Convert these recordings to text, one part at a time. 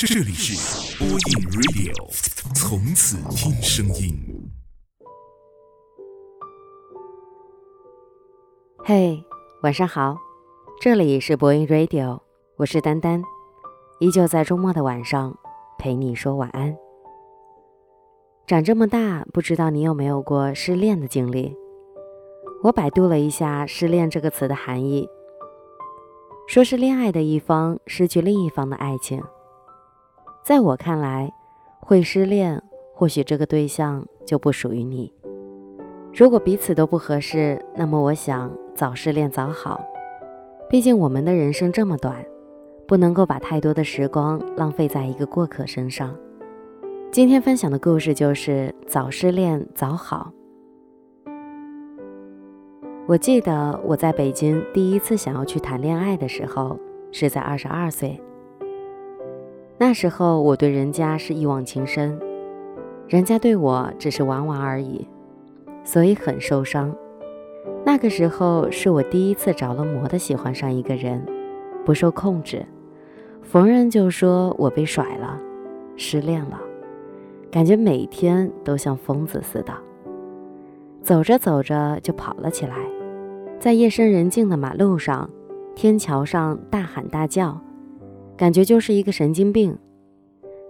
这里是播音 Radio，从此听声音。嘿，晚上好，这里是播音 Radio，我是丹丹，依旧在周末的晚上陪你说晚安。长这么大，不知道你有没有过失恋的经历？我百度了一下“失恋”这个词的含义，说是恋爱的一方失去另一方的爱情。在我看来，会失恋，或许这个对象就不属于你。如果彼此都不合适，那么我想早失恋早好。毕竟我们的人生这么短，不能够把太多的时光浪费在一个过客身上。今天分享的故事就是早失恋早好。我记得我在北京第一次想要去谈恋爱的时候，是在二十二岁。那时候我对人家是一往情深，人家对我只是玩玩而已，所以很受伤。那个时候是我第一次着了魔的喜欢上一个人，不受控制，逢人就说我被甩了，失恋了。感觉每天都像疯子似的，走着走着就跑了起来，在夜深人静的马路上、天桥上大喊大叫，感觉就是一个神经病。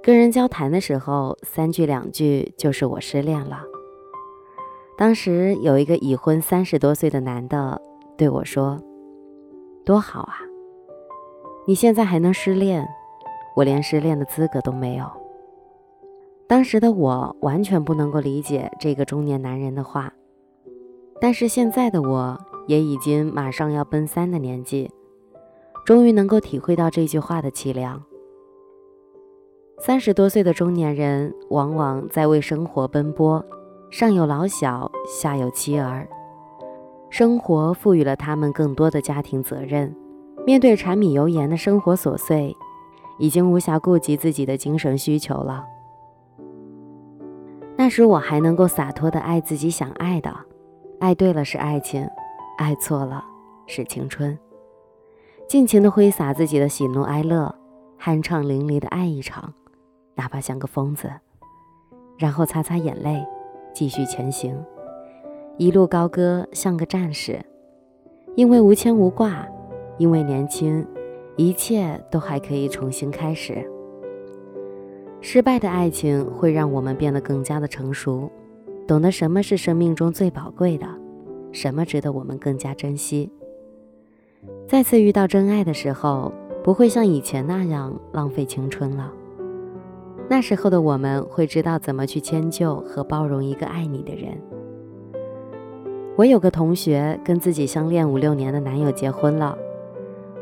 跟人交谈的时候，三句两句就是我失恋了。当时有一个已婚三十多岁的男的对我说：“多好啊，你现在还能失恋，我连失恋的资格都没有。”当时的我完全不能够理解这个中年男人的话，但是现在的我也已经马上要奔三的年纪，终于能够体会到这句话的凄凉。三十多岁的中年人往往在为生活奔波，上有老小，下有妻儿，生活赋予了他们更多的家庭责任，面对柴米油盐的生活琐碎，已经无暇顾及自己的精神需求了。那时我还能够洒脱的爱自己想爱的，爱对了是爱情，爱错了是青春，尽情的挥洒自己的喜怒哀乐，酣畅淋漓的爱一场，哪怕像个疯子，然后擦擦眼泪，继续前行，一路高歌像个战士，因为无牵无挂，因为年轻，一切都还可以重新开始。失败的爱情会让我们变得更加的成熟，懂得什么是生命中最宝贵的，什么值得我们更加珍惜。再次遇到真爱的时候，不会像以前那样浪费青春了。那时候的我们会知道怎么去迁就和包容一个爱你的人。我有个同学跟自己相恋五六年的男友结婚了，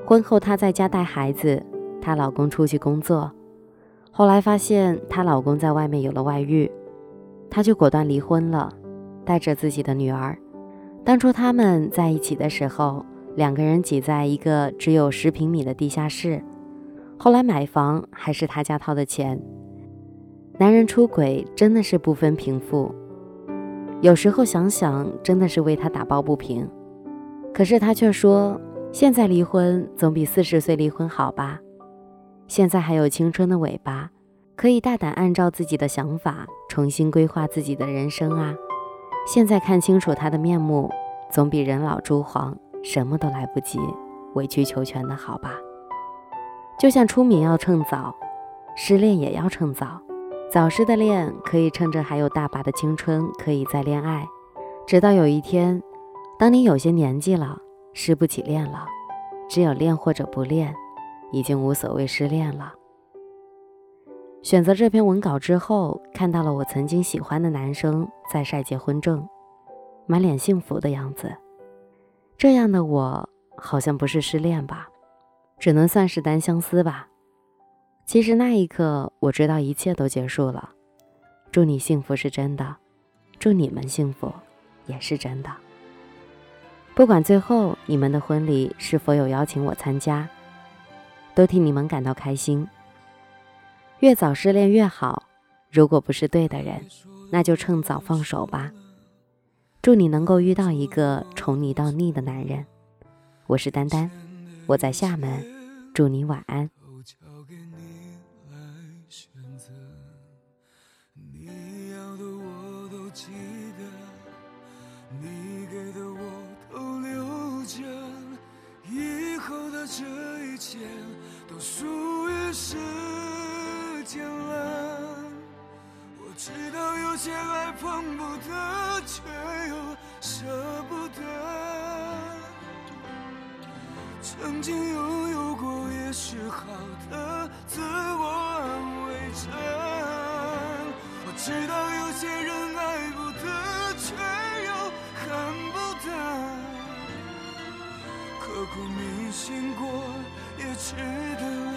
婚后她在家带孩子，她老公出去工作。后来发现她老公在外面有了外遇，她就果断离婚了，带着自己的女儿。当初他们在一起的时候，两个人挤在一个只有十平米的地下室。后来买房还是他家掏的钱。男人出轨真的是不分贫富，有时候想想真的是为他打抱不平。可是他却说，现在离婚总比四十岁离婚好吧。现在还有青春的尾巴，可以大胆按照自己的想法重新规划自己的人生啊！现在看清楚他的面目，总比人老珠黄什么都来不及，委曲求全的好吧？就像出名要趁早，失恋也要趁早。早失的恋可以趁着还有大把的青春，可以再恋爱，直到有一天，当你有些年纪了，失不起恋了，只有恋或者不恋。已经无所谓失恋了。选择这篇文稿之后，看到了我曾经喜欢的男生在晒结婚证，满脸幸福的样子。这样的我好像不是失恋吧，只能算是单相思吧。其实那一刻，我知道一切都结束了。祝你幸福是真的，祝你们幸福也是真的。不管最后你们的婚礼是否有邀请我参加。都替你们感到开心。越早失恋越好，如果不是对的人，那就趁早放手吧。祝你能够遇到一个宠你到腻的男人。我是丹丹，我在厦门，祝你晚安。这一切都属于时间。有些爱碰不得，却又舍不得。曾经拥有过也是好的，自我安慰着。我知道有些人爱不得，却又恨不得。刻骨铭心过也值得了，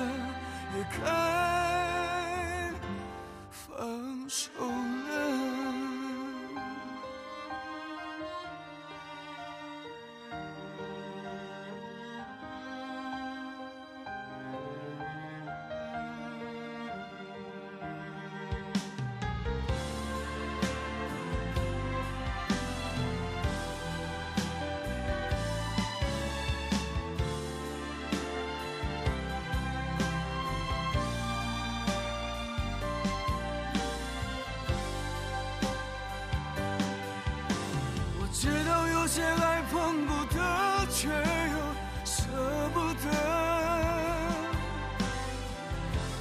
也该些爱碰不得，却又舍不得。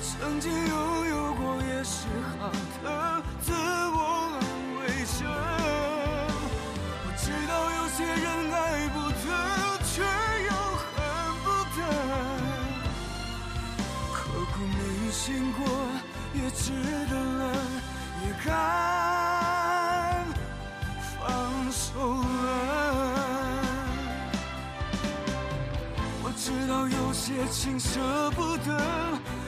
曾经拥有过也是好的，自我安慰着。我知道有些人爱不得，却又恨不得。刻骨铭心过也值得了，也该受了。我知道有些情舍不得，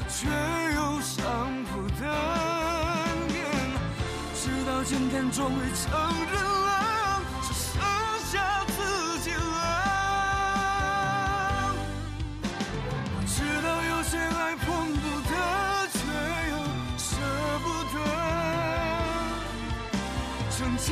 却又伤不得。直到今天终于承认了，只剩下自己了。我知道有些爱碰不得，却又舍不得。曾经